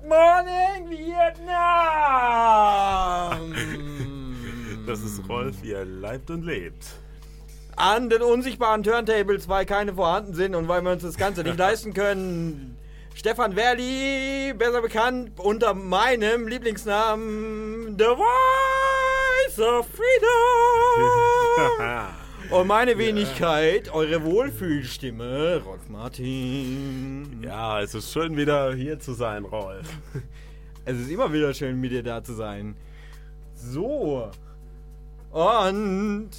Good Morning Vietnam! Das ist Rolf, wie er leibt und lebt. An den unsichtbaren Turntables, weil keine vorhanden sind und weil wir uns das Ganze nicht leisten können. Stefan Verli, besser bekannt unter meinem Lieblingsnamen The Voice of Freedom. Und meine Wenigkeit, eure Wohlfühlstimme, Rolf Martin. Ja, es ist schön wieder hier zu sein, Rolf. Es ist immer wieder schön, mit dir da zu sein. So. Und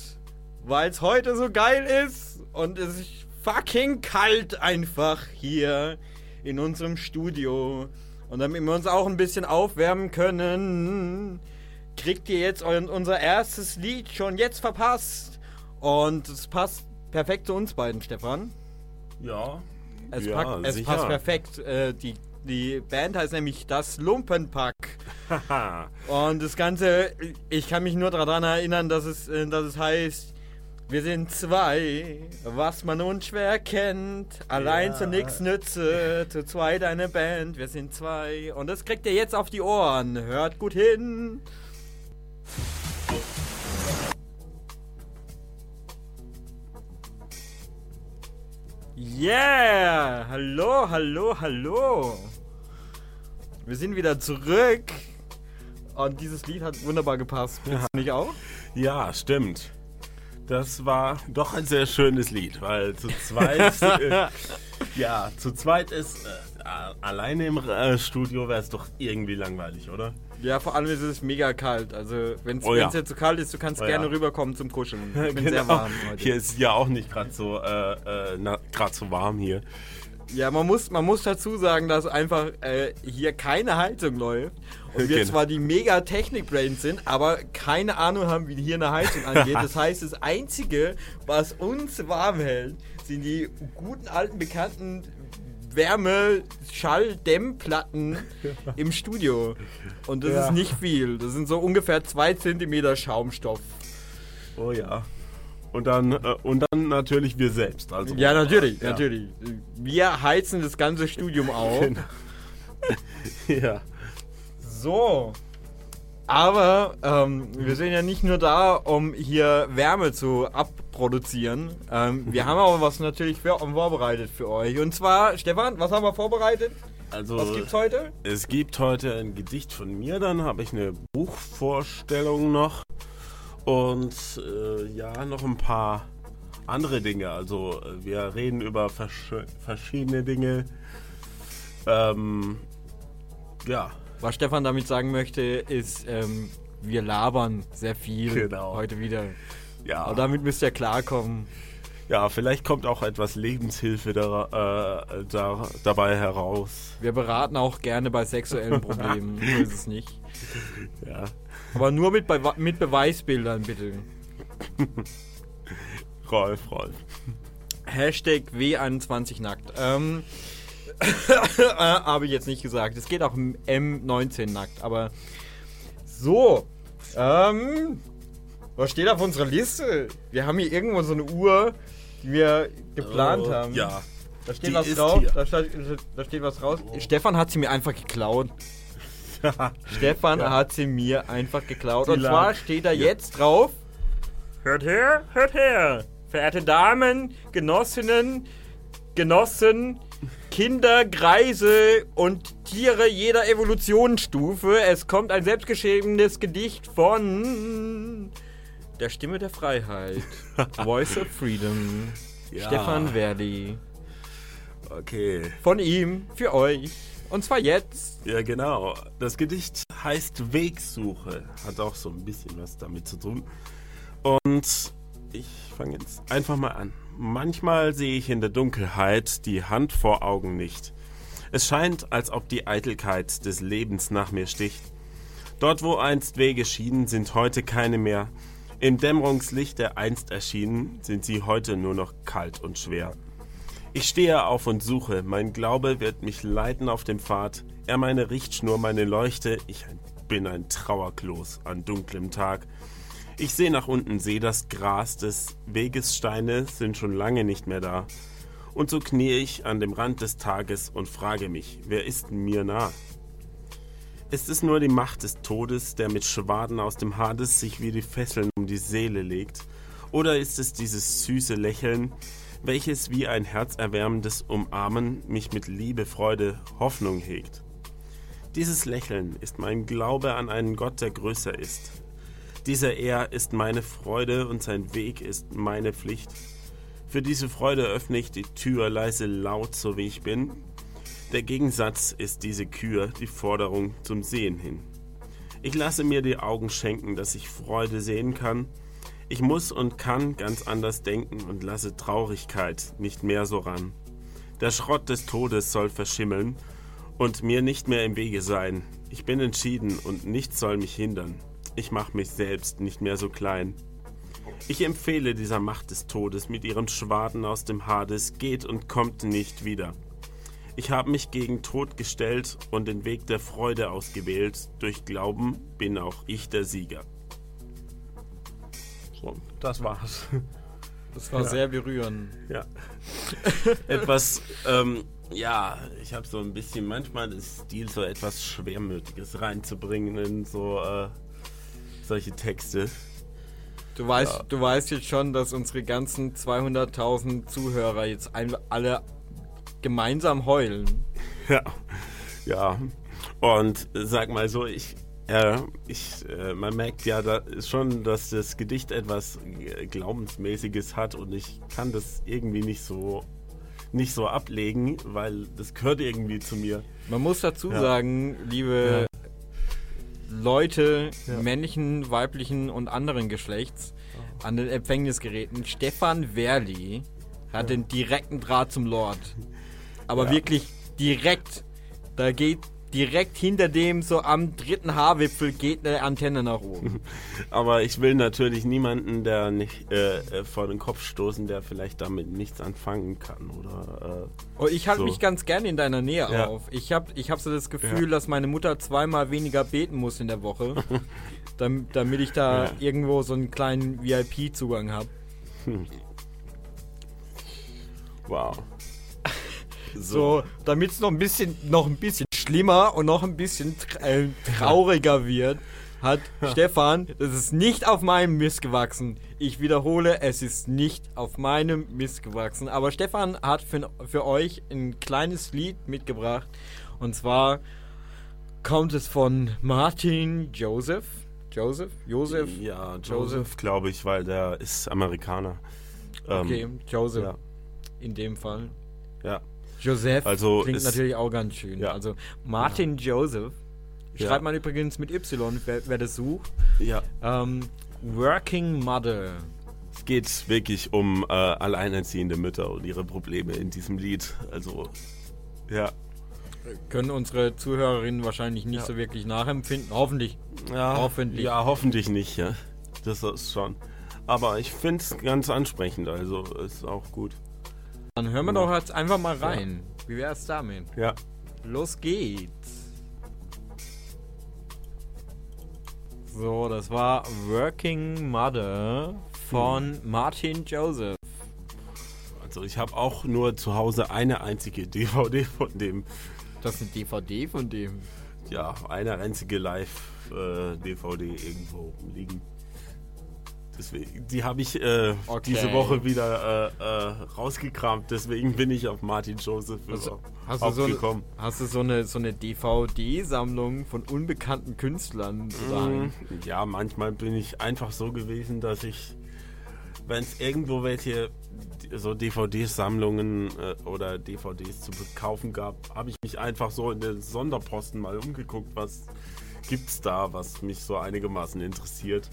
weil es heute so geil ist und es ist fucking kalt einfach hier in unserem Studio und damit wir uns auch ein bisschen aufwärmen können, kriegt ihr jetzt euer, unser erstes Lied schon jetzt verpasst. Und es passt perfekt zu uns beiden, Stefan. Ja. Es, ja, packt, es passt perfekt. Äh, die, die Band heißt nämlich Das Lumpenpack. Und das Ganze, ich kann mich nur daran erinnern, dass es, äh, dass es heißt, wir sind zwei, was man unschwer kennt. Allein Ja. zu nix nütze, zu zweit eine Band, wir sind zwei. Und das kriegt ihr jetzt auf die Ohren. Hört gut hin. Yeah! Hallo, hallo, hallo! Wir sind wieder zurück. Und dieses Lied hat wunderbar gepasst. Du nicht auch? ja, stimmt. Das war doch ein sehr schönes Lied, weil zu zweit, äh, ja, zu zweit ist, äh, alleine im äh, Studio wäre es doch irgendwie langweilig, oder? Ja, vor allem ist es mega kalt. Also, wenn es Oh ja. jetzt zu kalt ist, du kannst Oh gerne ja. rüberkommen zum Kuscheln. Ich bin sehr warm heute. Genau. Hier ist ja auch nicht gerade so, äh, äh, so warm hier. Ja, man muss, man muss dazu sagen, dass einfach äh, hier keine Heizung läuft. Und wir Genau. zwar die mega Technik-Brains sind, aber keine Ahnung haben, wie hier eine Heizung angeht. Das heißt, das Einzige, was uns warm hält, sind die guten alten bekannten Wärme-Schall-Dämmplatten im Studio. Und das Ja. ist nicht viel. Das sind so ungefähr zwei Zentimeter Schaumstoff. Oh ja. Und dann, äh, und dann natürlich wir selbst. Also, Ja, natürlich, Ja. natürlich. Wir heizen das ganze Studium auf. Genau. ja. So. Aber ähm, wir sind ja nicht nur da, um hier Wärme zu abproduzieren. Ähm, wir haben aber was natürlich für, vorbereitet für euch. Und zwar, Stefan, was haben wir vorbereitet? Also, Was gibt's heute? es gibt heute ein Gedicht von mir, dann habe ich eine Buchvorstellung noch und äh, ja, noch ein paar andere Dinge. Also, wir reden über versch verschiedene Dinge. Ähm, ja, Was Stefan damit sagen möchte, ist, ähm, wir labern sehr viel Genau. heute wieder. Ja. Aber damit müsst ihr klarkommen. Ja, vielleicht kommt auch etwas Lebenshilfe da, äh, da, dabei heraus. Wir beraten auch gerne bei sexuellen Problemen. so ist es nicht. Ja. Aber nur mit, Be mit Beweisbildern, bitte. Rolf, Rolf. Hashtag W21 nackt. Ähm, äh, habe ich jetzt nicht gesagt. Es geht auch im M19 nackt, aber so. Ähm, was steht auf unserer Liste? Wir haben hier irgendwo so eine Uhr, die wir geplant Äh, haben. Ja. Da steht die was drauf. Da steht, da steht was raus. Stefan hat sie mir einfach geklaut. Stefan Ja. hat sie mir einfach geklaut. Die Und zwar lag steht da hier. jetzt drauf. Hört her, hört her. Verehrte Damen, Genossinnen, Genossen, Kinder, Greise und Tiere jeder Evolutionsstufe. Es kommt ein selbstgeschriebenes Gedicht von der Stimme der Freiheit. Voice of Freedom. Ja. Stefan Verdi. Okay. Von ihm für euch. Und zwar jetzt. Ja, genau. Das Gedicht heißt Wegsuche. Hat auch so ein bisschen was damit zu tun. Und ich fange jetzt einfach mal an. Manchmal sehe ich in der Dunkelheit die Hand vor Augen nicht. Es scheint, als ob die Eitelkeit des Lebens nach mir sticht. Dort, wo einst Wege schienen, sind heute keine mehr. Im Dämmerungslicht der einst erschienen, sind sie heute nur noch kalt und schwer. Ich stehe auf und suche, mein Glaube wird mich leiten auf dem Pfad, er meine Richtschnur, meine Leuchte, ich bin ein Trauerklos an dunklem Tag. Ich sehe nach unten, sehe das Gras des Wegessteine sind schon lange nicht mehr da. Und so kniee ich an dem Rand des Tages und frage mich, wer ist mir nah? Ist es nur die Macht des Todes, der mit Schwaden aus dem Hades sich wie die Fesseln um die Seele legt? Oder ist es dieses süße Lächeln, welches wie ein herzerwärmendes Umarmen mich mit Liebe, Freude, Hoffnung hegt? Dieses Lächeln ist mein Glaube an einen Gott, der größer ist. Dieser Er ist meine Freude und sein Weg ist meine Pflicht. Für diese Freude öffne ich die Tür leise laut, so wie ich bin, der Gegensatz ist diese Kür, die Forderung zum Sehen hin. Ich lasse mir die Augen schenken, dass ich Freude sehen kann. Ich muss und kann ganz anders denken und lasse Traurigkeit nicht mehr so ran. Der Schrott des Todes soll verschimmeln und mir nicht mehr im Wege sein. Ich bin entschieden und nichts soll mich hindern. Ich mache mich selbst nicht mehr so klein. Ich empfehle dieser Macht des Todes mit ihren Schwaden aus dem Hades, geht und kommt nicht wieder. Ich habe mich gegen Tod gestellt und den Weg der Freude ausgewählt. Durch Glauben bin auch ich der Sieger. So, das war's. Das war Ja. sehr berührend. Ja. etwas, ähm, ja, ich habe so ein bisschen manchmal den Stil, so etwas Schwermütiges reinzubringen in so äh, solche Texte. Du weißt, Ja. du weißt jetzt schon, dass unsere ganzen 200.000 Zuhörer jetzt alle gemeinsam heulen. Ja, ja. Und sag mal so, ich, äh, ich, äh, man merkt ja da schon, dass das Gedicht etwas Glaubensmäßiges hat und ich kann das irgendwie nicht so, nicht so ablegen, weil das gehört irgendwie zu mir. Man muss dazu Ja. sagen, liebe Leute, Ja. männlichen, weiblichen und anderen Geschlechts, an den Empfängnisgeräten, Stefan Werli hat den direkten Draht zum Lord. Aber Ja. wirklich direkt. Da geht direkt hinter dem, so am dritten Haarwipfel, geht eine Antenne nach oben. Aber ich will natürlich niemanden, der nicht äh, äh, vor den Kopf stoßen, der vielleicht damit nichts anfangen kann oder. Und ich halte So. mich ganz gerne in deiner Nähe Ja. auf. Ich habe ich hab so das Gefühl, Ja. dass meine Mutter zweimal weniger beten muss in der Woche, dam- damit ich da Ja. irgendwo so einen kleinen VIP-Zugang habe. Äh, wow. So, damit es noch ein bisschen, noch ein bisschen schlimmer und noch ein bisschen äh, trauriger wird, hat Stefan, das ist nicht auf meinem Mist gewachsen. Ich wiederhole, es ist nicht auf meinem Mist gewachsen. Aber Stefan hat für, für euch ein kleines Lied mitgebracht. Und zwar kommt es von Martin Joseph. Joseph? Joseph? Ja, Joseph. Joseph, glaube ich, weil der ist Amerikaner. Ähm, Okay, Joseph. ja. In dem Fall. Ja. Joseph Also klingt natürlich auch ganz schön. Ja. Also Martin Joseph. Ja. Schreibt man übrigens mit Y, wer, wer das sucht. Ja. Ähm, Working Mother. Es geht wirklich um äh, alleinerziehende Mütter und ihre Probleme in diesem Lied. Also, ja. Können unsere Zuhörerinnen wahrscheinlich nicht Ja. so wirklich nachempfinden. Hoffentlich. Ja, Hoffentlich. Ja, hoffentlich nicht, ja. Das ist schon. Aber ich finde es ganz ansprechend, also ist auch gut. Dann hören wir Ja. doch jetzt einfach mal rein. Wie wär's damit? Ja. Los geht's. So, das war Working Mother von Martin Joseph. Also ich habe auch nur zu Hause eine einzige DVD von dem, Das ist eine DVD von dem. ja, eine einzige Live-DVD irgendwo liegen. Deswegen, die habe ich äh, Okay. diese Woche wieder äh, äh, rausgekramt, deswegen bin ich auf Martin Joseph Also, hast, du so, aufgekommen. hast du so eine, so eine DVD-Sammlung von unbekannten Künstlern zu sagen? Mhm. Ja, manchmal bin ich einfach so gewesen, dass ich, wenn es irgendwo welche so DVD-Sammlungen äh, oder DVDs zu kaufen gab, habe ich mich einfach so in den Sonderposten mal umgeguckt, was gibt's da, was mich so einigermaßen interessiert.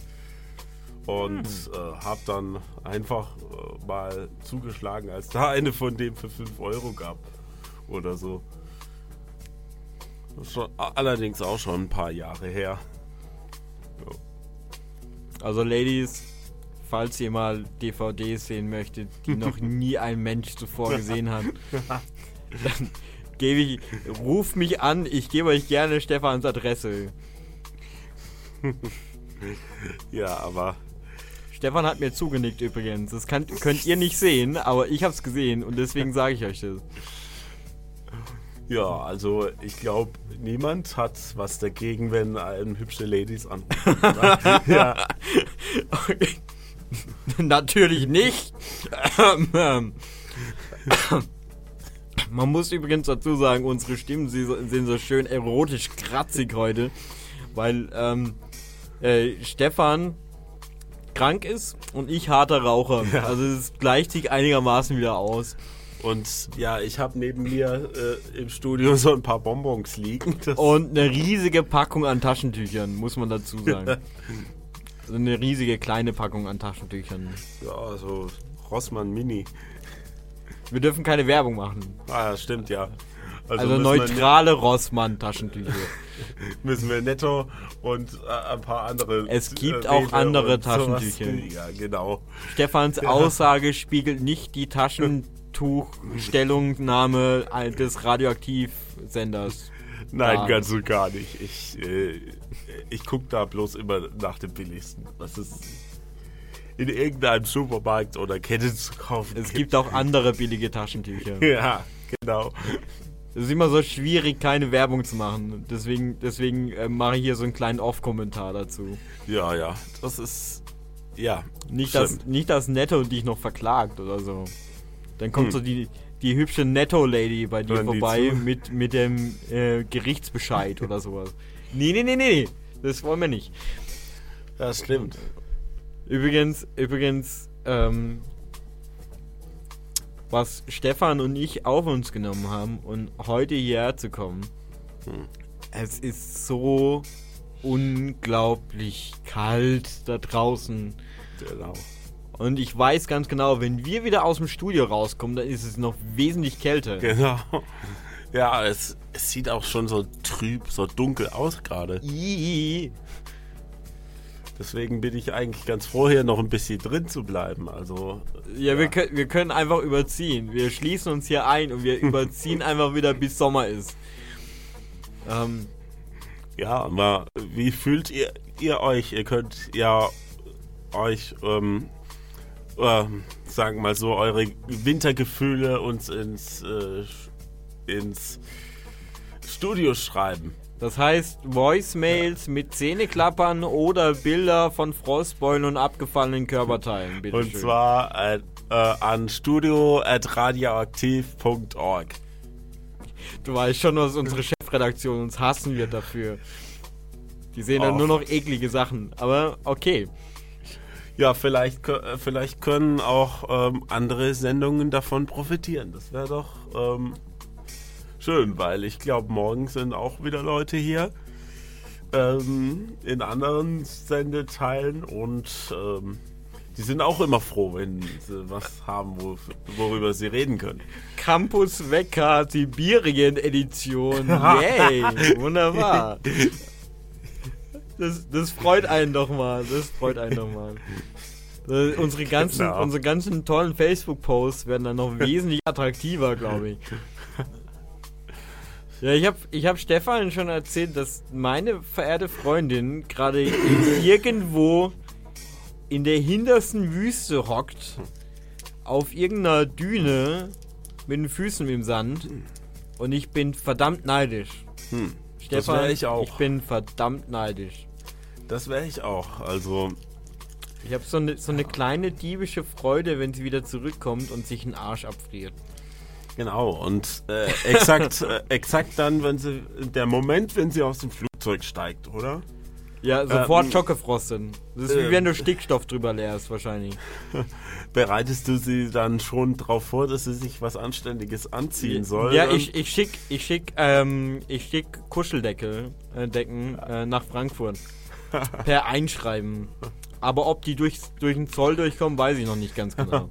Und äh, habe dann einfach äh, mal zugeschlagen, als da eine von dem für 5 Euro gab oder so. Schon, allerdings auch schon ein paar Jahre her. Also, Ladies, falls ihr mal DVDs sehen möchtet, die noch nie ein Mensch zuvor gesehen hat, dann gebe ich, ruft mich an, ich gebe euch gerne Stefans Adresse. Ja, aber Stefan hat mir zugenickt übrigens. Das kann, könnt ihr nicht sehen, aber ich hab's gesehen und deswegen sage ich euch das. Ja, also ich glaube, niemand hat was dagegen, wenn einem hübsche Ladies anrufen. ja. Okay. Natürlich nicht. Ähm, Man muss übrigens dazu sagen, unsere Stimmen sind so schön erotisch kratzig heute, weil ähm, äh, Stefan krank ist und ich harter Raucher. Also es gleicht sich einigermaßen wieder aus. Und ja, ich habe neben mir äh, im Studio so ein paar Bonbons liegen. Und eine riesige Packung an Taschentüchern, muss man dazu sagen. Also eine riesige kleine Packung an Taschentüchern. ja, so Rossmann Mini. Wir dürfen keine Werbung machen. Ah, ja, stimmt, ja. Also, wir neutrale Rossmann-Taschentücher. müssen wir netto und äh, ein paar andere. Es gibt äh, auch andere. Taschentücher. Ja, genau. Stefans Aussage spiegelt nicht die Taschentuchstellungnahme des Radioaktivsenders. Nein, Ja. ganz und gar nicht. Ich, äh, ich gucke da bloß immer nach dem billigsten. Was es in irgendeinem Supermarkt oder Kette zu kaufen Es gibt auch andere billige Taschentücher. Ja, genau. Es ist immer so schwierig, keine Werbung zu machen. Deswegen, deswegen äh, mache ich hier so einen kleinen Off-Kommentar dazu. Ja, ja. Das ist. Ja. Nicht, dass, nicht, dass Netto dich noch verklagt oder so. Dann kommt Hm. so die, die hübsche Netto-Lady bei dir Hören vorbei mit, mit dem äh, Gerichtsbescheid oder sowas. Nee, nee, nee, nee, nee. Das wollen wir nicht. Ja, stimmt. Übrigens, übrigens, ähm, was Stefan und ich auf uns genommen haben und heute hierher zu kommen, Hm. es ist so unglaublich kalt da draußen. Genau. Und ich weiß ganz genau, wenn wir wieder aus dem Studio rauskommen, dann ist es noch wesentlich kälter. Genau. Ja, es, es sieht auch schon so trüb, so dunkel aus gerade. Deswegen bin ich eigentlich ganz froh, hier noch ein bisschen drin zu bleiben. Also. Ja, Wir, können, wir können einfach überziehen. Wir schließen uns hier ein und wir überziehen einfach wieder, bis Sommer ist. Ähm, Ja, aber wie fühlt ihr, ihr euch? Ihr könnt ja euch, ähm, ähm, sagen wir mal so, eure Wintergefühle uns ins, äh, ins Studio schreiben. Das heißt, Voicemails mit Zähneklappern oder Bilder von Frostbeulen und abgefallenen Körperteilen. Bitte Und schön. zwar äh, äh, an studio.radioaktiv.org. Du weißt schon, was unsere Chefredaktion uns hassen wird dafür. Die sehen dann Och. nur noch eklige Sachen. Aber okay. Ja, vielleicht, äh, vielleicht können auch ähm, andere Sendungen davon profitieren. Das wäre doch ähm, schön, weil ich glaube, morgen sind auch wieder Leute hier ähm, in anderen Sendeteilen und ähm, die sind auch immer froh, wenn sie was haben, wo, worüber sie reden können. Campus Wecker Sibirien Edition. Yay. Wunderbar. Das, das freut einen doch mal. Das freut einen doch mal. Äh, Unsere ganzen, Genau. unsere ganzen tollen Facebook-Posts werden dann noch wesentlich attraktiver, glaube ich. Ja, ich habe ich hab Stefan schon erzählt, dass meine verehrte Freundin gerade irgendwo in der hintersten Wüste hockt, auf irgendeiner Düne mit den Füßen im Sand und ich bin verdammt neidisch. Hm. Stefan, wär ich auch. ich bin verdammt neidisch. Das wäre ich auch. Also, Ich habe so eine so eine kleine diebische Freude, wenn sie wieder zurückkommt und sich einen Arsch abfriert. Genau. Und äh, exakt, äh, exakt dann, wenn sie, der Moment, wenn sie aus dem Flugzeug steigt, oder? Ja, sofort Ähm, schockgefrosten. Das ist wie ähm. wenn du Stickstoff drüber leerst, wahrscheinlich. Bereitest du sie dann schon darauf vor, dass sie sich was Anständiges anziehen soll? Ja, ich, ich schick, ich schick, ähm, ich schick Kuscheldecke, äh, Decken äh, nach Frankfurt. per Einschreiben. Aber ob die durch, durch den Zoll durchkommen, weiß ich noch nicht ganz genau.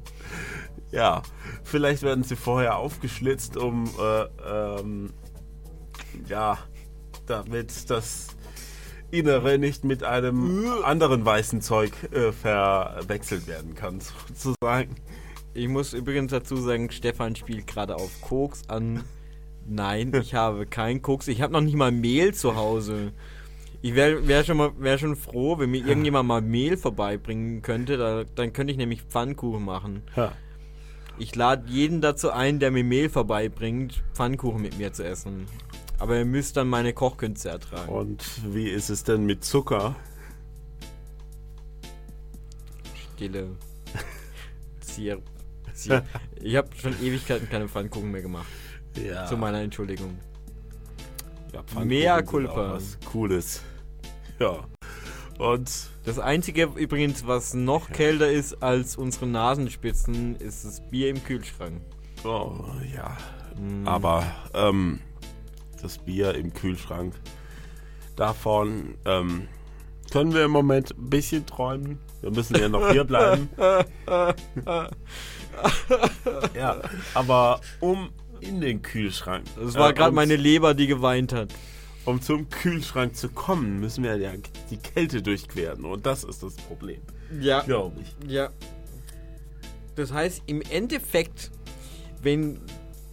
Ja, vielleicht werden sie vorher aufgeschlitzt, um, äh, ähm, ja, damit das Innere nicht mit einem anderen weißen Zeug äh, verwechselt werden kann, sozusagen. Ich muss übrigens dazu sagen, Stefan spielt gerade auf Koks an. Nein, ich habe keinen Koks. Ich habe noch nicht mal Mehl zu Hause. Ich wäre wär schon, mal- wär schon froh, wenn mir irgendjemand mal Mehl vorbeibringen könnte. Da, dann könnte ich nämlich Pfannkuchen machen. Ja. Ich lade jeden dazu ein, der mir Mehl vorbeibringt, Pfannkuchen mit mir zu essen. Aber ihr müsst dann meine Kochkünste ertragen. Und wie ist es denn mit Zucker? Stille. Zier. Zier. Ich habe schon Ewigkeiten keine Pfannkuchen mehr gemacht. Ja. Zu meiner Entschuldigung. ja Mea culpa. Cooles. Ja. Und Das einzige übrigens, was noch kälter ist als unsere Nasenspitzen, ist das Bier im Kühlschrank. oh, ja. Mm. Aber ähm, das Bier im Kühlschrank, davon ähm, können wir im Moment ein bisschen träumen. Wir müssen ja noch hier bleiben. ja, aber um in den Kühlschrank. Das war äh, gerade meine Leber, die geweint hat. Um zum Kühlschrank zu kommen, müssen wir ja die Kälte durchqueren. Und das ist das Problem, Ja. glaube ich. Ja. Das heißt, im Endeffekt, wenn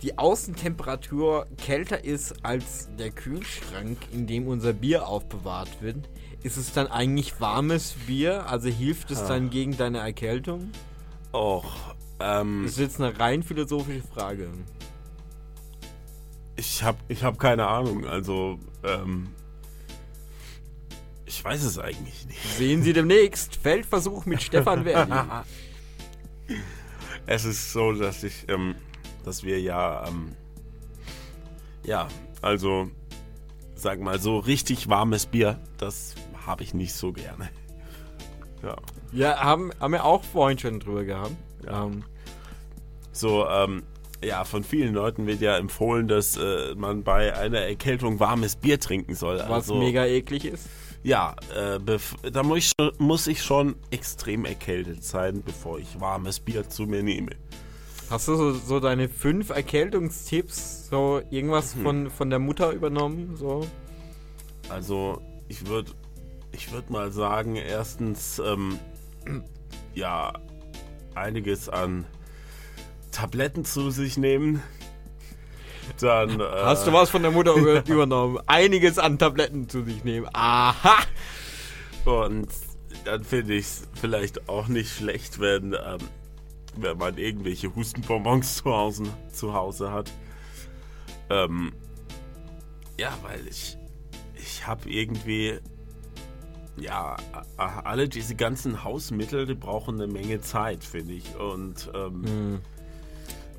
die Außentemperatur kälter ist als der Kühlschrank, in dem unser Bier aufbewahrt wird, ist es dann eigentlich warmes Bier? Also hilft es dann gegen deine Erkältung? Och, ähm, Das ist jetzt eine rein philosophische Frage. Ich habe ich hab keine Ahnung. Also, ähm, ich weiß es eigentlich nicht. Sehen Sie demnächst Feldversuch mit Stefan Verdi. Es ist so, dass ich, ähm, dass wir ja, ähm, ja, also, sag mal, so richtig warmes Bier, das habe ich nicht so gerne. Ja. Ja, haben, haben wir auch vorhin schon drüber gehabt. Ja. Ähm, So, ähm, ja, von vielen Leuten wird ja empfohlen, dass äh, man bei einer Erkältung warmes Bier trinken soll. was also, mega eklig ist. Ja, äh, da muss ich, schon, muss ich schon extrem erkältet sein, bevor ich warmes Bier zu mir nehme. Hast du so, so deine fünf Erkältungstipps, so irgendwas von, von der Mutter übernommen? So? Also, ich würde ich würd mal sagen, erstens, ähm, ja, einiges an Tabletten zu sich nehmen. Dann, äh, Hast du was von der Mutter über, übernommen? Einiges an Tabletten zu sich nehmen. Aha! Und dann finde ich es vielleicht auch nicht schlecht, wenn, ähm, wenn man irgendwelche Hustenbonbons zu Hause, zu Hause hat. Ähm, ja, weil ich, ich habe irgendwie, ja, a- alle diese ganzen Hausmittel, die brauchen eine Menge Zeit, finde ich. Und, ähm, Hm,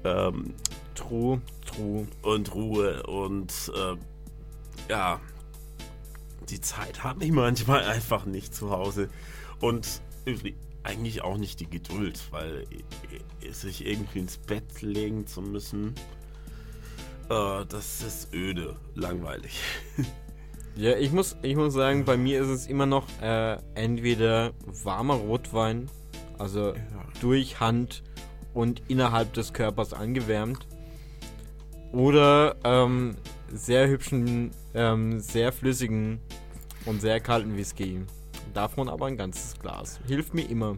ähm, true, true. und Ruhe und äh, ja, die Zeit habe ich manchmal einfach nicht zu Hause und eigentlich auch nicht die Geduld, weil i- sich irgendwie ins Bett legen zu müssen, äh, das ist öde, langweilig. Ja, ich muss, ich muss sagen, bei mir ist es immer noch äh, entweder warmer Rotwein, also durch Hand und innerhalb des Körpers angewärmt, oder ähm, sehr hübschen, ähm, sehr flüssigen und sehr kalten Whisky. Davon aber ein ganzes Glas. Hilft mir immer.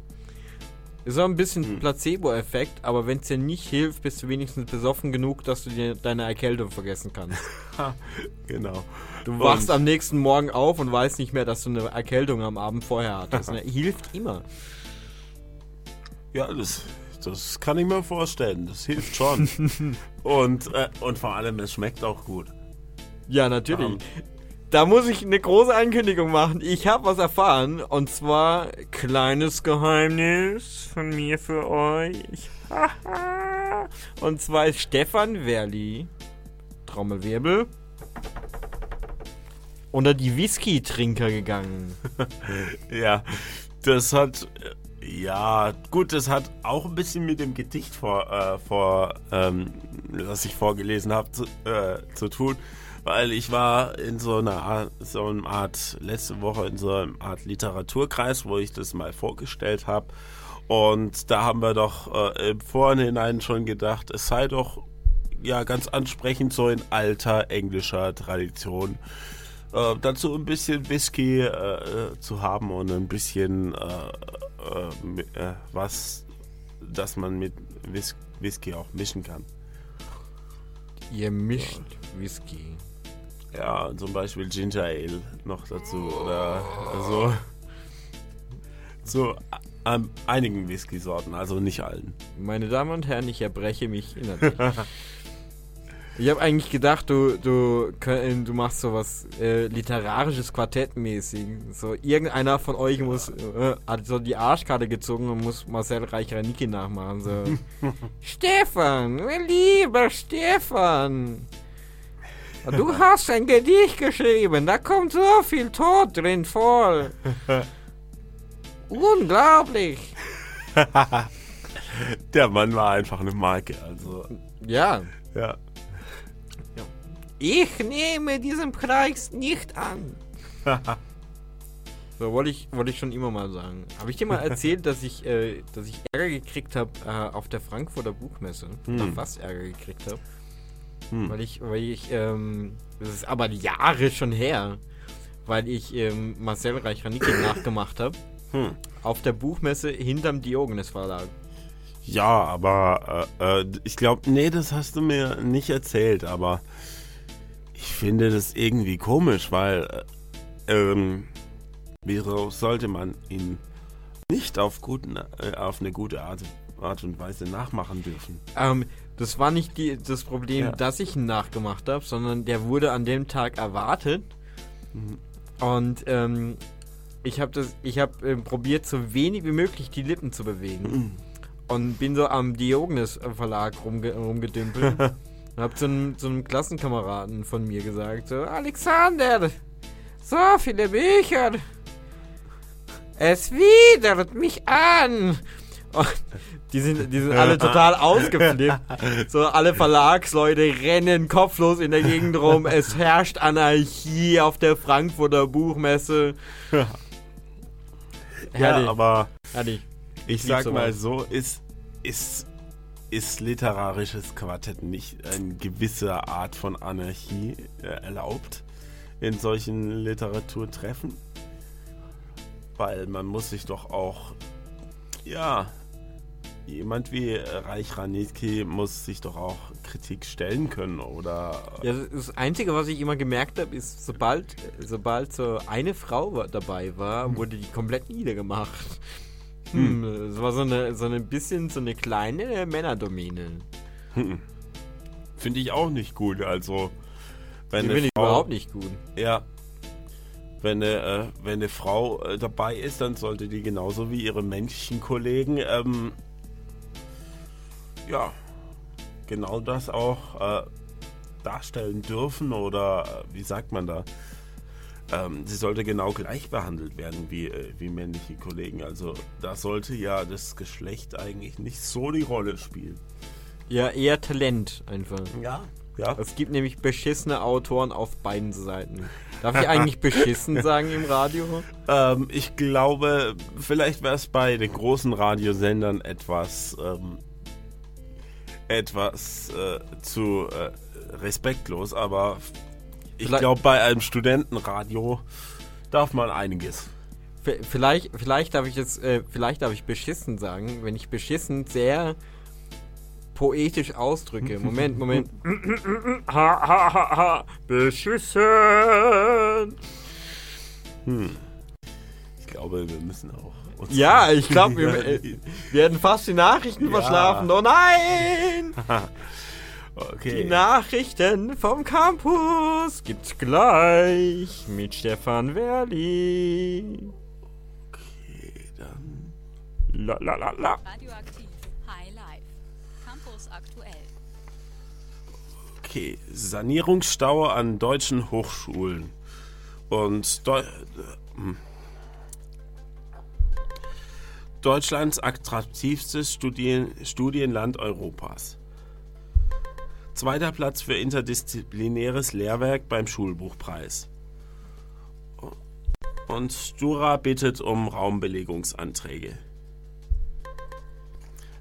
Ist auch ein bisschen Hm. Placebo-Effekt, aber wenn es dir nicht hilft, bist du wenigstens besoffen genug, dass du dir deine Erkältung vergessen kannst. genau. Du wachst Und- am nächsten Morgen auf und weißt nicht mehr, dass du eine Erkältung am Abend vorher hattest. Ne? Hilft immer. Ja, das, das kann ich mir vorstellen. Das hilft schon. und, äh, und vor allem, es schmeckt auch gut. Ja, natürlich. Ähm. Da muss ich eine große Ankündigung machen. Ich habe was erfahren und zwar kleines Geheimnis von mir für euch. und zwar ist Stefan Werli, Trommelwirbel, unter die Whisky-Trinker gegangen. Ja, das hat. Ja, gut, das hat auch ein bisschen mit dem Gedicht vor, äh, vor ähm, das ich vorgelesen habe, zu, äh, zu tun. Weil ich war in so einer Art, so einer Art, letzte Woche in so einer Art Literaturkreis, wo ich das mal vorgestellt habe. Und da haben wir doch äh, im Vorhinein schon gedacht, es sei doch ja ganz ansprechend so in alter englischer Tradition äh, dazu ein bisschen Whisky äh, äh, zu haben und ein bisschen äh, äh, äh, was, das man mit Whis Whisky auch mischen kann. Ihr mischt Whisky. Ja, zum Beispiel Ginger Ale noch dazu oder so. So Ähm, einigen Whisky-Sorten, also nicht allen. Meine Damen und Herren, ich erbreche mich innerlich. ich habe eigentlich gedacht, du, du, könnt- du machst sowas äh, literarisches Quartettmäßig. So, irgendeiner von euch muss, äh, hat so die Arschkarte gezogen und muss Marcel Reich-Ranicki nachmachen. So. Stefan, mein lieber Stefan. Du hast ein Gedicht geschrieben, da kommt so viel Tod drin vor. Unglaublich. Der Mann war einfach eine Marke, also Ja, ja. Ich nehme diesen Preis nicht an. so, wollte ich, wollte ich schon immer mal sagen. Habe ich dir mal erzählt, dass ich, äh, dass ich Ärger gekriegt habe äh, auf der Frankfurter Buchmesse? Hm. Oder was Ärger gekriegt habe? Hm. Weil ich, weil ich, ähm, das ist aber Jahre schon her, weil ich ähm, Marcel Reich-Ranicki nachgemacht habe. Hm. Auf der Buchmesse hinterm Diogenes Verlag. Ja, aber äh, äh, ich glaube, nee, das hast du mir nicht erzählt, aber ich finde das irgendwie komisch, weil äh, ähm, wieso sollte man ihn nicht auf, guten, äh, auf eine gute Art, Art und Weise nachmachen dürfen? Ähm, das war nicht die, das Problem, Ja. dass ich ihn nachgemacht habe, sondern der wurde an dem Tag erwartet. Mhm. Und ähm, ich habe das, ich habe ähm, probiert, so wenig wie möglich die Lippen zu bewegen. Und bin so am Diogenes Verlag rumge rumgedümpelt. und hab zu einem, zu einem Klassenkameraden von mir gesagt, so, Alexander, so viele Bücher. Es widert mich an. Und die sind, die sind alle total ausgeflippt. So, alle Verlagsleute rennen kopflos in der Gegend rum. Es herrscht Anarchie auf der Frankfurter Buchmesse. Herrlich, Ja, aber herrlich. ich lieb sag mal so, ist, ist, ist literarisches Quartett nicht eine gewisse Art von Anarchie äh, erlaubt in solchen Literaturtreffen? Weil man muss sich doch auch, ja, jemand wie Reich Ranicki muss sich doch auch Kritik stellen können, oder? Ja, das Einzige, was ich immer gemerkt habe, ist, sobald, sobald so eine Frau dabei war, wurde die komplett niedergemacht. Hm, es war so eine, so ein bisschen so eine kleine Männerdomäne. Finde ich auch nicht gut, also. Die Wenn finde eine ich Frau, überhaupt nicht gut. Ja. Wenn eine, äh, wenn eine Frau äh, dabei ist, dann sollte die genauso wie ihre männlichen Kollegen ähm, ja genau das auch äh, darstellen dürfen oder äh, wie sagt man da? Ähm, sie sollte genau gleich behandelt werden wie, äh, wie männliche Kollegen. Also da sollte ja das Geschlecht eigentlich nicht so die Rolle spielen. Ja, eher Talent einfach. Ja. Ja. Es gibt nämlich beschissene Autoren auf beiden Seiten. Darf ich eigentlich beschissen sagen im Radio? Ähm, ich glaube, vielleicht wäre es bei den großen Radiosendern etwas, ähm, etwas äh, zu äh, respektlos, aber ich glaube, bei einem Studentenradio darf man einiges. Vielleicht, vielleicht darf ich jetzt, äh, vielleicht darf ich beschissen sagen, wenn ich beschissen sehr poetisch ausdrücke. Moment, Moment. ha, ha, ha, ha. Beschissen. Ich glaube, wir müssen auch. uns- Ja, ich glaube, wir äh, werden fast die Nachrichten Ja. verschlafen. Oh nein! Okay. Die Nachrichten vom Campus gibt's gleich mit Stefan Werli. okay, dann. La la la la. Radioaktiv. High Life. Campus aktuell. Okay, Sanierungsstau an deutschen Hochschulen. Und Deu hm. Deutschlands attraktivstes Studien Studienland Europas. Zweiter Platz für interdisziplinäres Lehrwerk beim Schulbuchpreis. Und Stura bittet um Raumbelegungsanträge.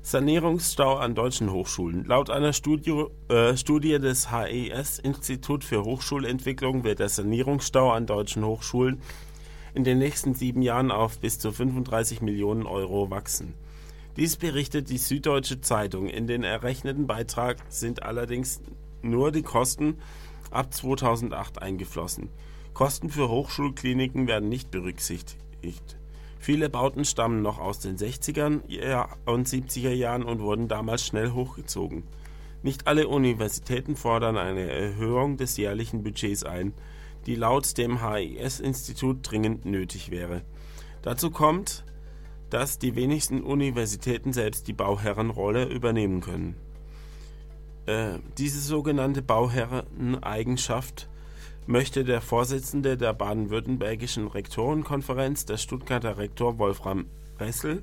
Sanierungsstau an deutschen Hochschulen. Laut einer Studie, äh, Studie des HES Institut für Hochschulentwicklung wird der Sanierungsstau an deutschen Hochschulen in den nächsten sieben Jahren auf bis zu 35 Millionen Euro wachsen. Dies berichtet die Süddeutsche Zeitung. In den errechneten Beitrag sind allerdings nur die Kosten ab 2008 eingeflossen. Kosten für Hochschulkliniken werden nicht berücksichtigt. Viele Bauten stammen noch aus den 60er und 70er Jahren und wurden damals schnell hochgezogen. Nicht alle Universitäten fordern eine Erhöhung des jährlichen Budgets ein, die laut dem HIS-Institut dringend nötig wäre. Dazu kommt, dass die wenigsten Universitäten selbst die Bauherrenrolle übernehmen können. Äh, diese sogenannte Bauherreneigenschaft möchte der Vorsitzende der baden-württembergischen Rektorenkonferenz, der Stuttgarter Rektor Wolfram Ressel,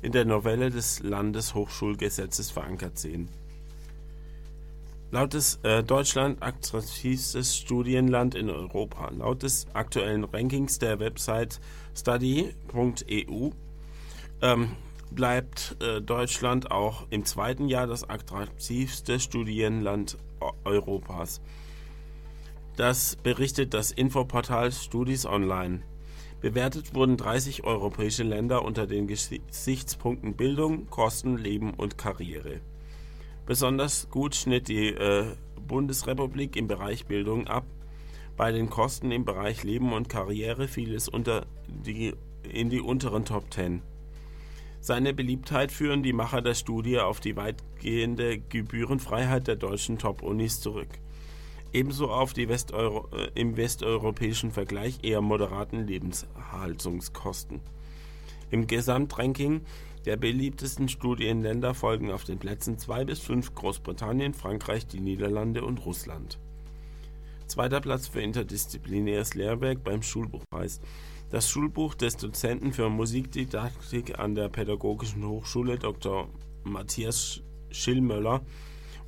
in der Novelle des Landeshochschulgesetzes verankert sehen. Laut des äh, Deutschland attraktivstes Studienland in Europa. Laut des aktuellen Rankings der Website study.eu ähm, bleibt äh, Deutschland auch im zweiten Jahr das attraktivste Studienland Europas. Das berichtet das Infoportal Studis Online. Bewertet wurden 30 europäische Länder unter den Gesichtspunkten Bildung, Kosten, Leben und Karriere. Besonders gut schnitt die äh, Bundesrepublik im Bereich Bildung ab. Bei den Kosten im Bereich Leben und Karriere fiel es unter die, in die unteren Top Ten. Seine Beliebtheit führen die Macher der Studie auf die weitgehende Gebührenfreiheit der deutschen Top-Unis zurück ebenso auf die Westeuro äh, im westeuropäischen Vergleich eher moderaten Lebenshaltungskosten. Im Gesamtranking der beliebtesten Studienländer folgen auf den Plätzen 2 bis 5 Großbritannien, Frankreich, die Niederlande und Russland. Zweiter Platz für interdisziplinäres Lehrwerk beim Schulbuchpreis. Das Schulbuch des Dozenten für Musikdidaktik an der Pädagogischen Hochschule Dr. Matthias Schillmöller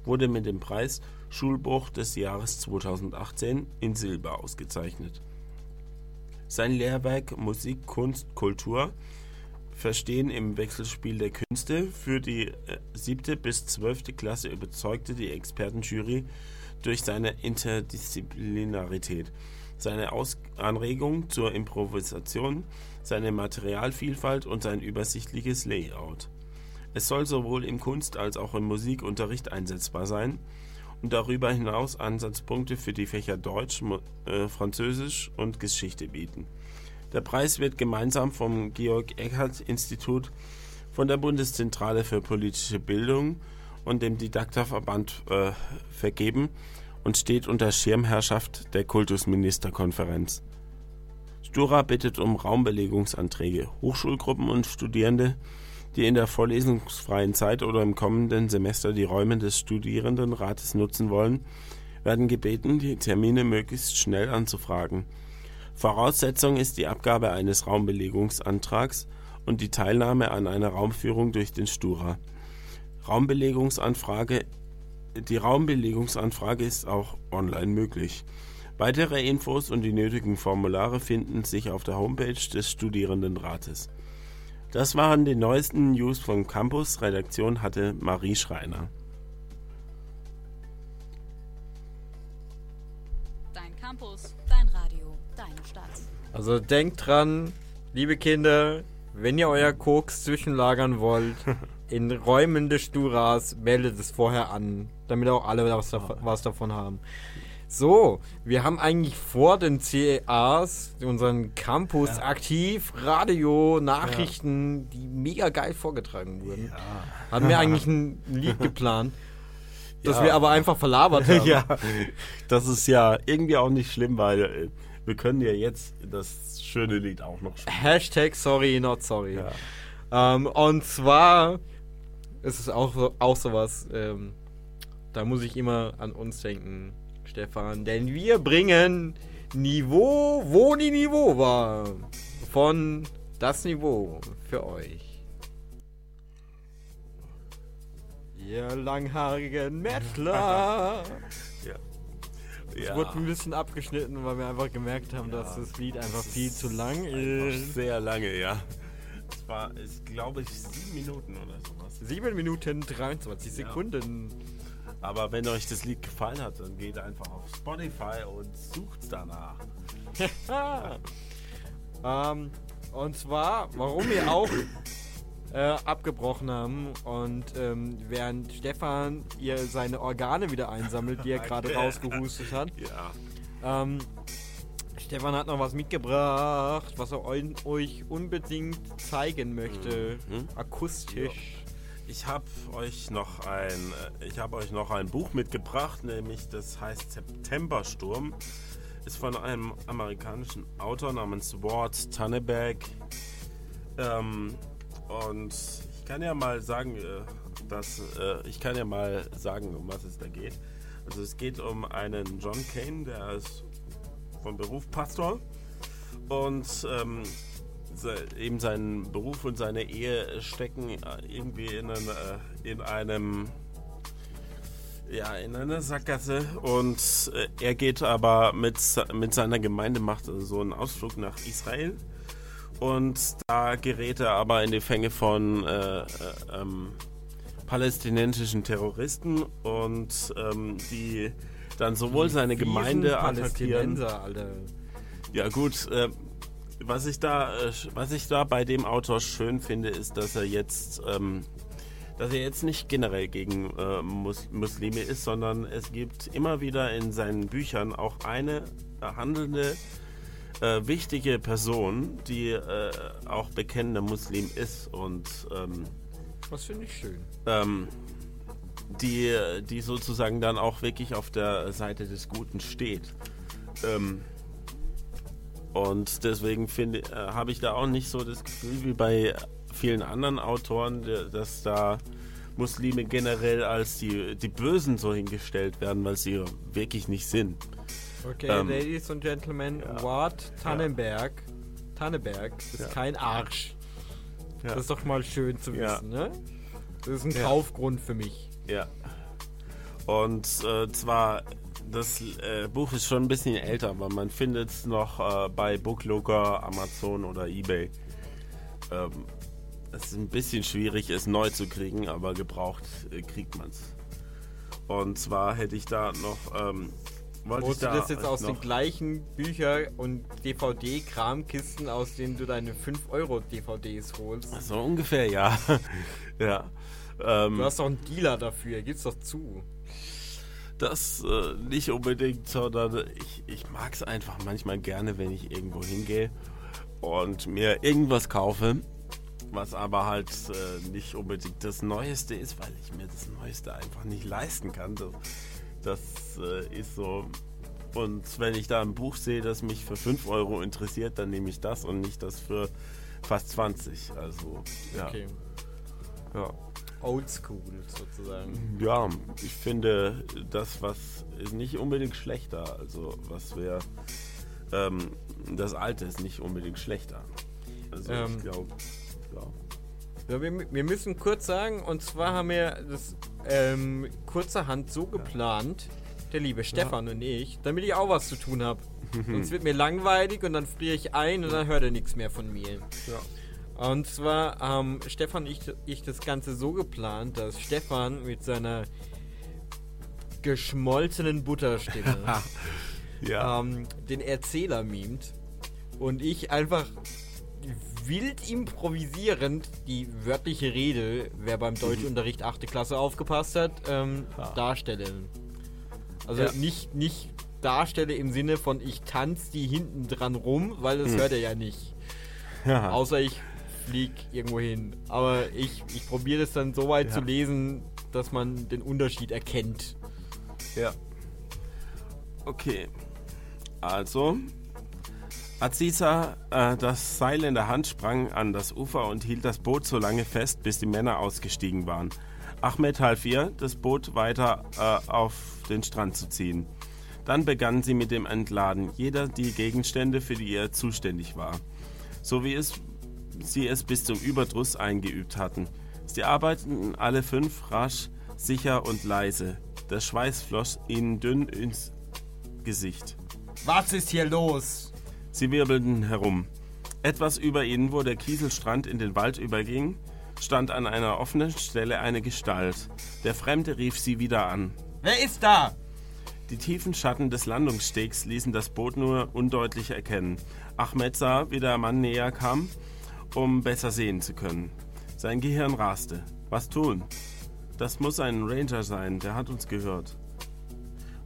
wurde mit dem Preis Schulbuch des Jahres 2018 in Silber ausgezeichnet. Sein Lehrwerk Musik, Kunst, Kultur Verstehen im Wechselspiel der Künste für die äh, siebte bis zwölfte Klasse überzeugte die Expertenjury durch seine Interdisziplinarität, seine Aus Anregung zur Improvisation, seine Materialvielfalt und sein übersichtliches Layout. Es soll sowohl im Kunst- als auch im Musikunterricht einsetzbar sein und darüber hinaus Ansatzpunkte für die Fächer Deutsch, äh, Französisch und Geschichte bieten. Der Preis wird gemeinsam vom Georg-Eckhardt-Institut, von der Bundeszentrale für politische Bildung und dem Didakterverband äh, vergeben und steht unter Schirmherrschaft der Kultusministerkonferenz. Stura bittet um Raumbelegungsanträge. Hochschulgruppen und Studierende die in der vorlesungsfreien Zeit oder im kommenden Semester die Räume des Studierendenrates nutzen wollen, werden gebeten, die Termine möglichst schnell anzufragen. Voraussetzung ist die Abgabe eines Raumbelegungsantrags und die Teilnahme an einer Raumführung durch den Stura. Raumbelegungsanfrage Die Raumbelegungsanfrage ist auch online möglich. Weitere Infos und die nötigen Formulare finden sich auf der Homepage des Studierendenrates. Das waren die neuesten News vom Campus. Redaktion hatte Marie Schreiner. Dein Campus, dein Radio, deine Stadt. Also denkt dran, liebe Kinder, wenn ihr euer Koks zwischenlagern wollt, in Räumen des Sturas, meldet es vorher an, damit auch alle was, dav was davon haben. So, wir haben eigentlich vor den CAs, unseren Campus Ja. aktiv, Radio, Nachrichten, die mega geil vorgetragen wurden. Ja. Haben wir eigentlich ein Lied geplant, das Ja. wir aber einfach verlabert haben. ja, das ist ja irgendwie auch nicht schlimm, weil äh, wir können ja jetzt das schöne Lied auch noch spielen. Hashtag sorry, not sorry. Ja. Ähm, und zwar ist es auch, so, auch sowas, ähm, da muss ich immer an uns denken, Stefan, denn wir bringen Niveau, wo die Niveau war. Von das Niveau für euch. Ihr langhaarigen Mettler. Es Ja. wurde ein bisschen abgeschnitten, weil wir einfach gemerkt haben, dass das Lied einfach viel zu lang ist. Sehr lange, ja. Es war, ist, glaube ich, sieben Minuten oder sowas. 7 Minuten 23 Sekunden. Aber wenn euch das Lied gefallen hat, dann geht einfach auf Spotify und sucht danach. ähm, und zwar, warum wir auch äh, abgebrochen haben und ähm, während Stefan ihr seine Organe wieder einsammelt, die er gerade rausgehustet hat, Ja. ähm, Stefan hat noch was mitgebracht, was er eu- euch unbedingt zeigen möchte. Mhm. Akustisch. Ich habe euch noch ein, äh, ich habe euch noch ein Buch mitgebracht, nämlich das heißt Septembersturm. Ist von einem amerikanischen Autor namens Ward Tanneberg. Ähm, und ich kann ja mal sagen, äh, dass äh, ich kann ja mal sagen, um was es da geht. Also es geht um einen John Kane, der ist von Beruf Pastor und ähm, eben sein Beruf und seine Ehe stecken äh, irgendwie in, einem, äh, in einem ja in einer Sackgasse. Und äh, er geht aber mit, mit seiner Gemeinde macht also so einen Ausflug nach Israel. Und da gerät er aber in die Fänge von äh, äh, ähm, palästinensischen Terroristen und ähm, die dann sowohl seine Gemeinde attackieren. Alter. ja gut, äh, was ich da, äh, was ich da bei dem Autor schön finde, ist, dass er jetzt, ähm, dass er jetzt nicht generell gegen äh, Mus Muslime ist, sondern es gibt immer wieder in seinen Büchern auch eine äh, handelnde äh, wichtige Person, die äh, auch bekennender Muslim ist und ähm, Das finde ich schön. ähm, die, die sozusagen dann auch wirklich auf der Seite des Guten steht. Ähm, und deswegen finde, äh, habe ich da auch nicht so das Gefühl wie bei vielen anderen Autoren, dass da Muslime generell als die, die Bösen so hingestellt werden, weil sie wirklich nicht sind. Okay, Ähm, Ladies and Gentlemen, ja. Ward Tannenberg. Tanneberg ist Ja. kein Arsch. Ja. Das ist doch mal schön zu Ja. wissen, ne? Das ist ein Ja. Kaufgrund für mich. Ja. Und äh, zwar, das äh, Buch ist schon ein bisschen älter, aber man findet es noch äh, bei Booklooker, Amazon oder Ebay. Ähm, es ist ein bisschen schwierig, es neu zu kriegen, aber gebraucht äh, kriegt man es. Und zwar hätte ich da noch. Ähm, wollte Holst du da das jetzt aus den gleichen Bücher- und DVD-Kramkisten, aus denen du deine 5-Euro-DVDs holst? So ungefähr, ja. ja. Ähm, Du hast doch einen Dealer dafür, gib's doch zu. Das äh, nicht unbedingt, sondern ich, ich mag es einfach manchmal gerne, wenn ich irgendwo hingehe und mir irgendwas kaufe, was aber halt äh, nicht unbedingt das Neueste ist, weil ich mir das Neueste einfach nicht leisten kann. Das, das äh, ist so. Und wenn ich da ein Buch sehe, das mich für 5 Euro interessiert, dann nehme ich das und nicht das für fast 20. Also, ja. Okay. ja. Oldschool sozusagen. Ja, ich finde, das, was ist nicht unbedingt schlechter. Also, was wäre. Ähm, das Alte ist nicht unbedingt schlechter. Also, Ähm. ich glaube. Ja. Ja, wir, wir müssen kurz sagen, und zwar haben wir das ähm, kurzerhand so geplant, der liebe Stefan und ich, damit ich auch was zu tun habe. Sonst wird mir langweilig und dann friere ich ein und dann hört er nichts mehr von mir. ja. Und zwar haben Stefan und ich, ich das Ganze so geplant, dass Stefan mit seiner geschmolzenen Butterstimme Ja. ähm, den Erzähler mimt und ich einfach wild improvisierend die wörtliche Rede, wer beim Deutschunterricht 8. Klasse aufgepasst hat, ähm, Ja. darstelle. Also Ja. nicht, nicht darstelle im Sinne von ich tanze die hinten dran rum, weil das Hm. hört er ja nicht. ja. Außer ich flieg irgendwo hin. Aber ich, ich probiere es dann so weit Ja. zu lesen, dass man den Unterschied erkennt. Ja. Okay. Also, Aziza äh, das Seil in der Hand sprang an das Ufer und hielt das Boot so lange fest, bis die Männer ausgestiegen waren. Ahmed half ihr, das Boot weiter äh, auf den Strand zu ziehen. Dann begannen sie mit dem Entladen, jeder die Gegenstände, für die er zuständig war. So wie es, sie es bis zum Überdruss eingeübt hatten. Sie arbeiteten alle fünf rasch, sicher und leise. Der Schweiß floss ihnen dünn ins Gesicht. Was ist hier los? Sie wirbelten herum. Etwas über ihnen, wo der Kieselstrand in den Wald überging, stand an einer offenen Stelle eine Gestalt. Der Fremde rief sie wieder an. Wer ist da? Die tiefen Schatten des Landungsstegs ließen das Boot nur undeutlich erkennen. Ahmed sah, wie der Mann näher kam, um besser sehen zu können. Sein Gehirn raste. Was tun? Das muss ein Ranger sein, der hat uns gehört.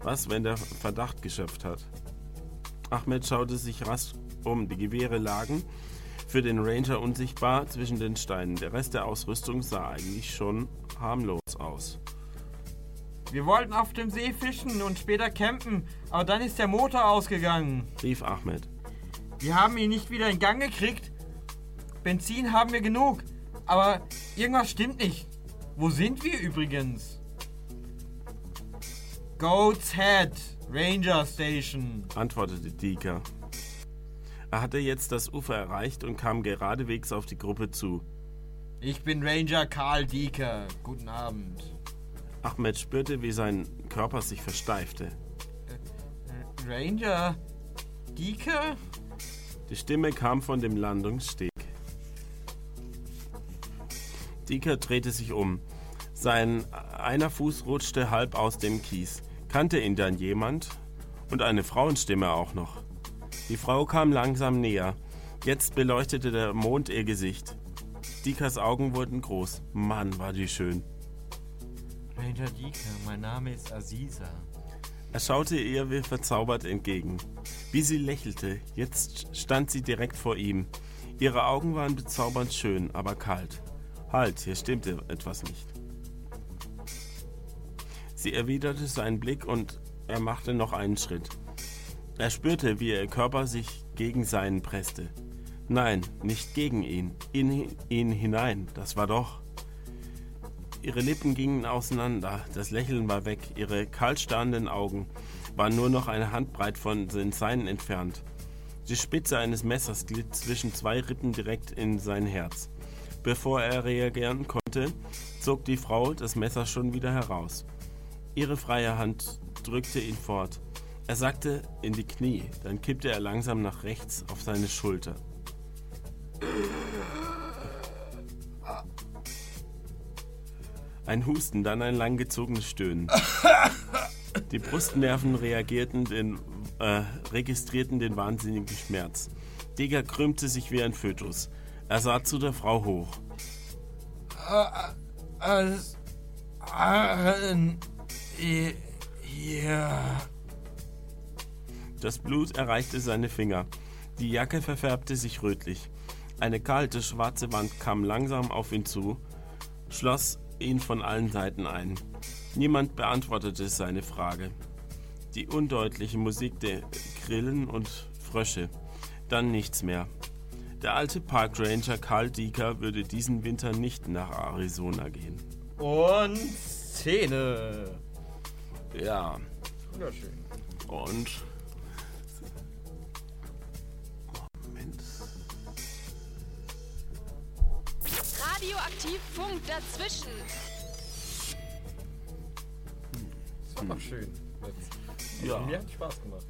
Was, wenn der Verdacht geschöpft hat? Ahmed schaute sich rasch um. Die Gewehre lagen für den Ranger unsichtbar zwischen den Steinen. Der Rest der Ausrüstung sah eigentlich schon harmlos aus. Wir wollten auf dem See fischen und später campen, aber dann ist der Motor ausgegangen. rief Ahmed. Wir haben ihn nicht wieder in Gang gekriegt. Benzin haben wir genug, aber irgendwas stimmt nicht. Wo sind wir übrigens? Goat's Head, Ranger Station. antwortete Dieker. Er hatte jetzt das Ufer erreicht und kam geradewegs auf die Gruppe zu. Ich bin Ranger Karl Dieker. Guten Abend. Ahmed spürte, wie sein Körper sich versteifte. Ranger Dieker? Die Stimme kam von dem Landungssteg. Dieker drehte sich um. Sein einer Fuß rutschte halb aus dem Kies. Kannte ihn dann jemand? Und eine Frauenstimme auch noch. Die Frau kam langsam näher. Jetzt beleuchtete der Mond ihr Gesicht. Diekers Augen wurden groß. Mann, war die schön. Ranger Dieker, mein Name ist Aziza. Er schaute ihr wie verzaubert entgegen. Wie sie lächelte, jetzt stand sie direkt vor ihm. Ihre Augen waren bezaubernd schön, aber kalt. Halt, hier stimmte etwas nicht. Sie erwiderte seinen Blick und er machte noch einen Schritt. Er spürte, wie ihr Körper sich gegen seinen presste. Nein, nicht gegen ihn, in ihn hinein, das war doch. Ihre Lippen gingen auseinander, das Lächeln war weg, ihre kaltstarrenden Augen waren nur noch eine Handbreit von den seinen entfernt. Die Spitze eines Messers glitt zwischen zwei Rippen direkt in sein Herz. Bevor er reagieren konnte, zog die Frau das Messer schon wieder heraus. Ihre freie Hand drückte ihn fort. Er sackte in die Knie, dann kippte er langsam nach rechts auf seine Schulter. Ein Husten, dann ein langgezogenes Stöhnen. Die Brustnerven reagierten den, äh, registrierten den wahnsinnigen Schmerz. Digger krümmte sich wie ein Fötus. Er sah zu der Frau hoch. Als. Ja. Das Blut erreichte seine Finger. Die Jacke verfärbte sich rötlich. Eine kalte, schwarze Wand kam langsam auf ihn zu, schloss ihn von allen Seiten ein. Niemand beantwortete seine Frage. Die undeutliche Musik der Grillen und Frösche. Dann nichts mehr. Der alte Parkranger Karl Dieker würde diesen Winter nicht nach Arizona gehen. Und Szene. Ja, Wunderschön. und. Moment. Radioaktiv Funk dazwischen. Das war doch schön. Ja. Mir hat Spaß gemacht.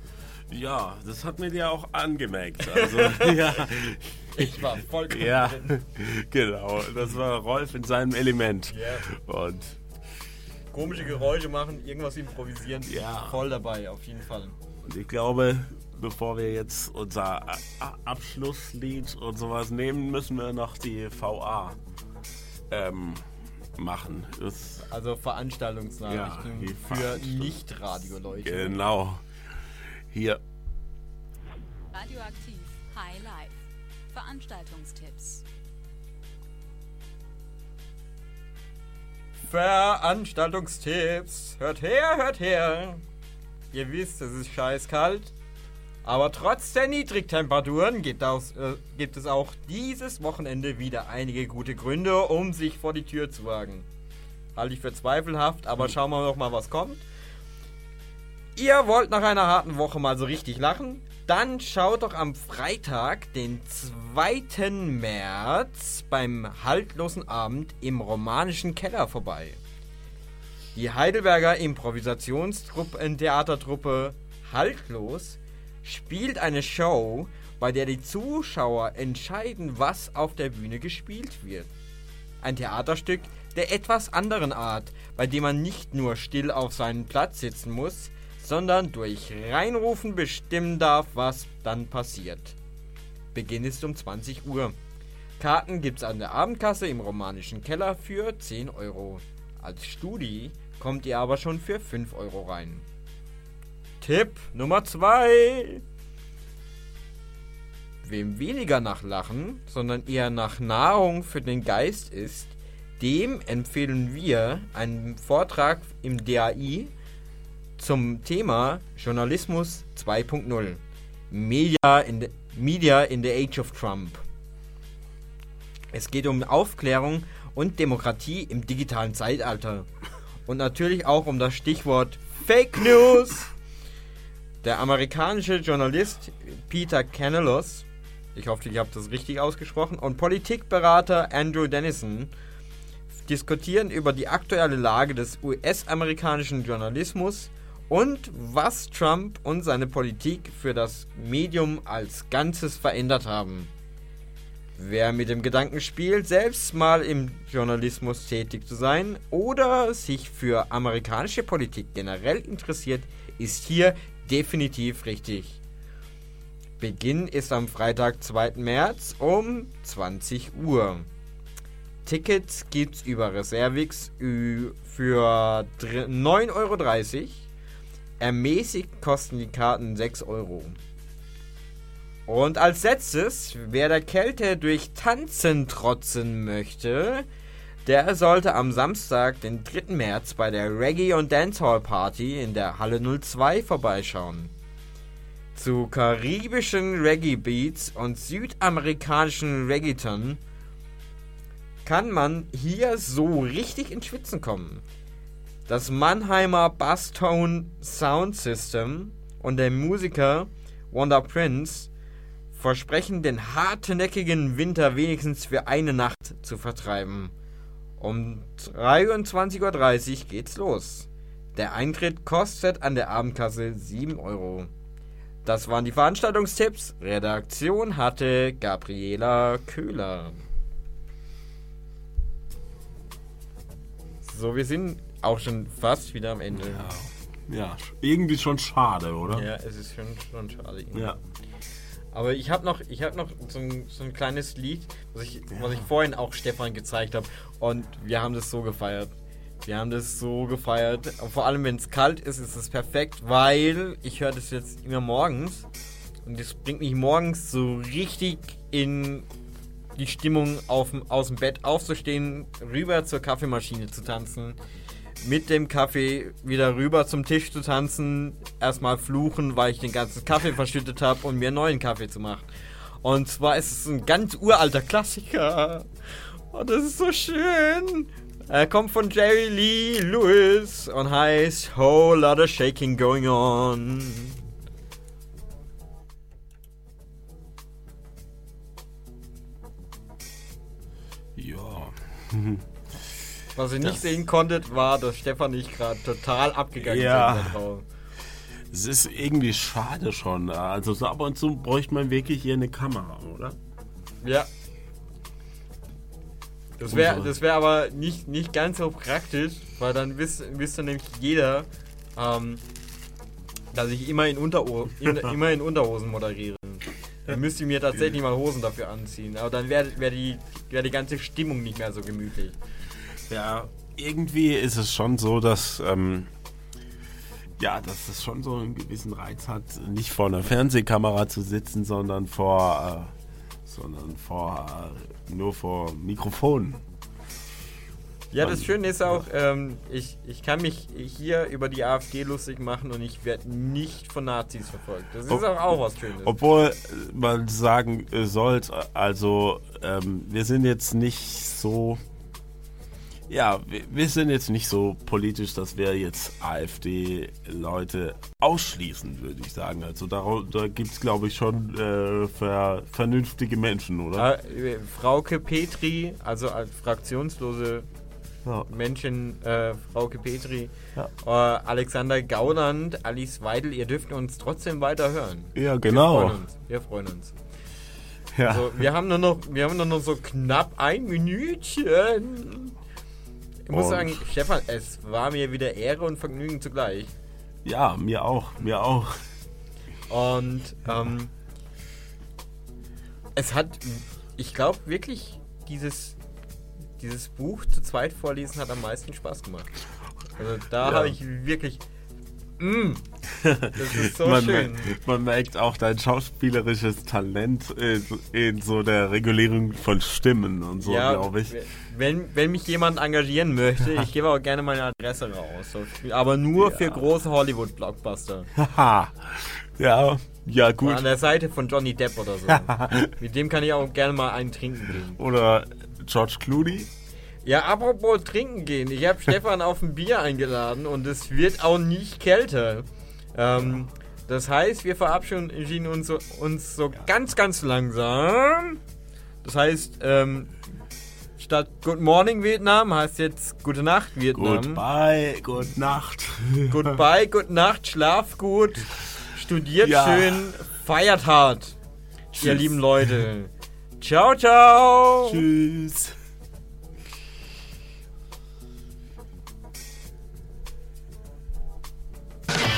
Ja, das hat mir dir auch angemerkt. Also, ja. Ich war vollkommen Ja, drin. genau. Das war Rolf in seinem Element. Ja. Und Komische Geräusche machen, irgendwas improvisieren. Ja. Voll dabei, auf jeden Fall. Und ich glaube, bevor wir jetzt unser A- A- Abschlusslied und sowas nehmen, müssen wir noch die VA ähm, machen. Das, Also Veranstaltungsnachrichten Ja, die für Veranstaltungs- Nicht-Radioleute. genau. Hier. Radioaktiv High Life. Veranstaltungstipps. Veranstaltungstipps. Hört her, hört her. Ihr wisst, es ist scheiß kalt. Aber trotz der Niedrigtemperaturen gibt, aus, äh, gibt es auch dieses Wochenende wieder einige gute Gründe, um sich vor die Tür zu wagen. Halte ich für zweifelhaft, aber schauen wir noch mal, was kommt. Ihr wollt nach einer harten Woche mal so richtig lachen? Dann schaut doch am Freitag, den 2. März, beim haltlosen Abend im romanischen Keller vorbei. Die Heidelberger Improvisationstruppe Haltlos spielt eine Show, bei der die Zuschauer entscheiden, was auf der Bühne gespielt wird. Ein Theaterstück der etwas anderen Art, bei dem man nicht nur still auf seinen Platz sitzen muss, sondern durch Reinrufen bestimmen darf, was dann passiert. Beginn ist um 20 Uhr. Karten gibt's an der Abendkasse im romanischen Keller für 10 Euro. Als Studi kommt ihr aber schon für 5 Euro rein. Tipp Nummer 2. wem weniger nach Lachen, sondern eher nach Nahrung für den Geist ist, dem empfehlen wir einen Vortrag im DAI zum Thema Journalismus 2.0. Media in, the, Media in the Age of Trump. Es geht um Aufklärung und Demokratie im digitalen Zeitalter. Und natürlich auch um das Stichwort Fake News. Der amerikanische Journalist Peter Canelos, ich hoffe, ich habe das richtig ausgesprochen, und Politikberater Andrew Dennison diskutieren über die aktuelle Lage des US-amerikanischen Journalismus und was Trump und seine Politik für das Medium als Ganzes verändert haben. Wer mit dem Gedanken spielt, selbst mal im Journalismus tätig zu sein oder sich für amerikanische Politik generell interessiert, ist hier definitiv richtig. Beginn ist am Freitag, 2. März um 20 Uhr. Tickets gibt's über Reservix für 9,30 Euro. Ermäßigt kosten die Karten 6 Euro. Und als letztes, wer der Kälte durch Tanzen trotzen möchte, der sollte am Samstag, den 3. März, bei der Reggae- und Dancehall Party in der Halle 02 vorbeischauen. Zu karibischen Reggae-Beats und südamerikanischen Reggaeton kann man hier so richtig ins Schwitzen kommen. Das Mannheimer Basstone Sound System und der Musiker Wanda Prince versprechen den hartnäckigen Winter wenigstens für eine Nacht zu vertreiben. Um 23.30 Uhr geht's los. Der Eintritt kostet an der Abendkasse 7 Euro. Das waren die Veranstaltungstipps. Redaktion hatte Gabriela Köhler. So, wir sind auch schon fast wieder am Ende. Ja, ja irgendwie schon schade, oder? Ja, es ist schon, schon schade. Ja. Aber ich habe noch, ich hab noch so, ein, so ein kleines Lied, was ich, was ich vorhin auch Stefan gezeigt habe. Und wir haben das so gefeiert. Wir haben das so gefeiert. Und vor allem, wenn es kalt ist, ist es perfekt, weil ich höre das jetzt immer morgens. Und das bringt mich morgens so richtig in die Stimmung, auf, aus dem Bett aufzustehen, rüber zur Kaffeemaschine zu tanzen, mit dem Kaffee wieder rüber zum Tisch zu tanzen, erstmal fluchen, weil ich den ganzen Kaffee verschüttet habe und mir einen neuen Kaffee zu machen. Und zwar ist es ein ganz uralter Klassiker. Und das ist so schön. Er kommt von Jerry Lee Lewis und heißt Whole Lot of Shaking Going On. Ja. Was ihr nicht sehen konntet, war, dass Stefan nicht gerade total abgegangen Ja. sind. drauf. Es ist irgendwie schade schon. Also so ab und zu bräuchte man wirklich hier eine Kamera, oder? Ja. Das wäre das wär aber nicht, nicht ganz so praktisch, weil dann wisst, wüsste nämlich jeder, ähm, dass ich immer in, Untero in, immer in Unterhosen moderiere. Dann müsste ich mir tatsächlich mal Hosen dafür anziehen. Aber dann wäre wär die, wär die ganze Stimmung nicht mehr so gemütlich. Ja, irgendwie ist es schon so, dass ähm, ja, dass es schon so einen gewissen Reiz hat, nicht vor einer Fernsehkamera zu sitzen, sondern vor äh, sondern vor äh, nur vor Mikrofon. Ja, das Schöne ist auch, ähm, ich, ich kann mich hier über die AfD lustig machen und ich werde nicht von Nazis verfolgt. Das ist Ob- auch, auch was Schönes. Obwohl man sagen äh, sollte, also ähm, wir sind jetzt nicht so, ja, wir, wir sind jetzt nicht so politisch, dass wir jetzt AfD-Leute ausschließen, würde ich sagen. Also da, da gibt es, glaube ich, schon äh, ver, vernünftige Menschen, oder? Äh, Frauke Petri, also als fraktionslose Ja. Menschen, äh, Frauke Petri, Ja. äh, Alexander Gauland, Alice Weidel, ihr dürft uns trotzdem weiter hören. Ja, Wir genau. freuen uns. Wir freuen uns. Ja. Also, wir haben nur noch, wir haben nur noch so knapp ein Minütchen. Ich muss Und- sagen, Stefan, es war mir wieder Ehre und Vergnügen zugleich. ja, mir auch, mir auch. Und ähm, es hat, ich glaube wirklich, dieses, dieses Buch zu zweit vorlesen hat am meisten Spaß gemacht. Also da Ja. habe ich wirklich, mm, Das ist so man, schön. man merkt auch dein schauspielerisches Talent in, in so der Regulierung von Stimmen und so, glaube ich. Wenn, wenn mich jemand engagieren möchte, ich gebe auch gerne meine Adresse raus. Aber nur für große Hollywood-Blockbuster. Haha. ja, ja gut. An der Seite von Johnny Depp oder so. Mit dem kann ich auch gerne mal einen trinken gehen. Oder George Clooney. Ja, apropos trinken gehen. Ich habe Stefan auf ein Bier eingeladen und es wird auch nicht kälter. Ähm, das heißt, wir verabschieden uns so, uns so ganz, ganz langsam. Das heißt, ähm, statt Good Morning Vietnam heißt jetzt Gute Nacht Vietnam. Goodbye, Good Nacht. Goodbye, Good Nacht, schlaf gut, studiert ja. schön, feiert hart. Tschüss. Ihr lieben Leute. Ciao, ciao. Tschüss.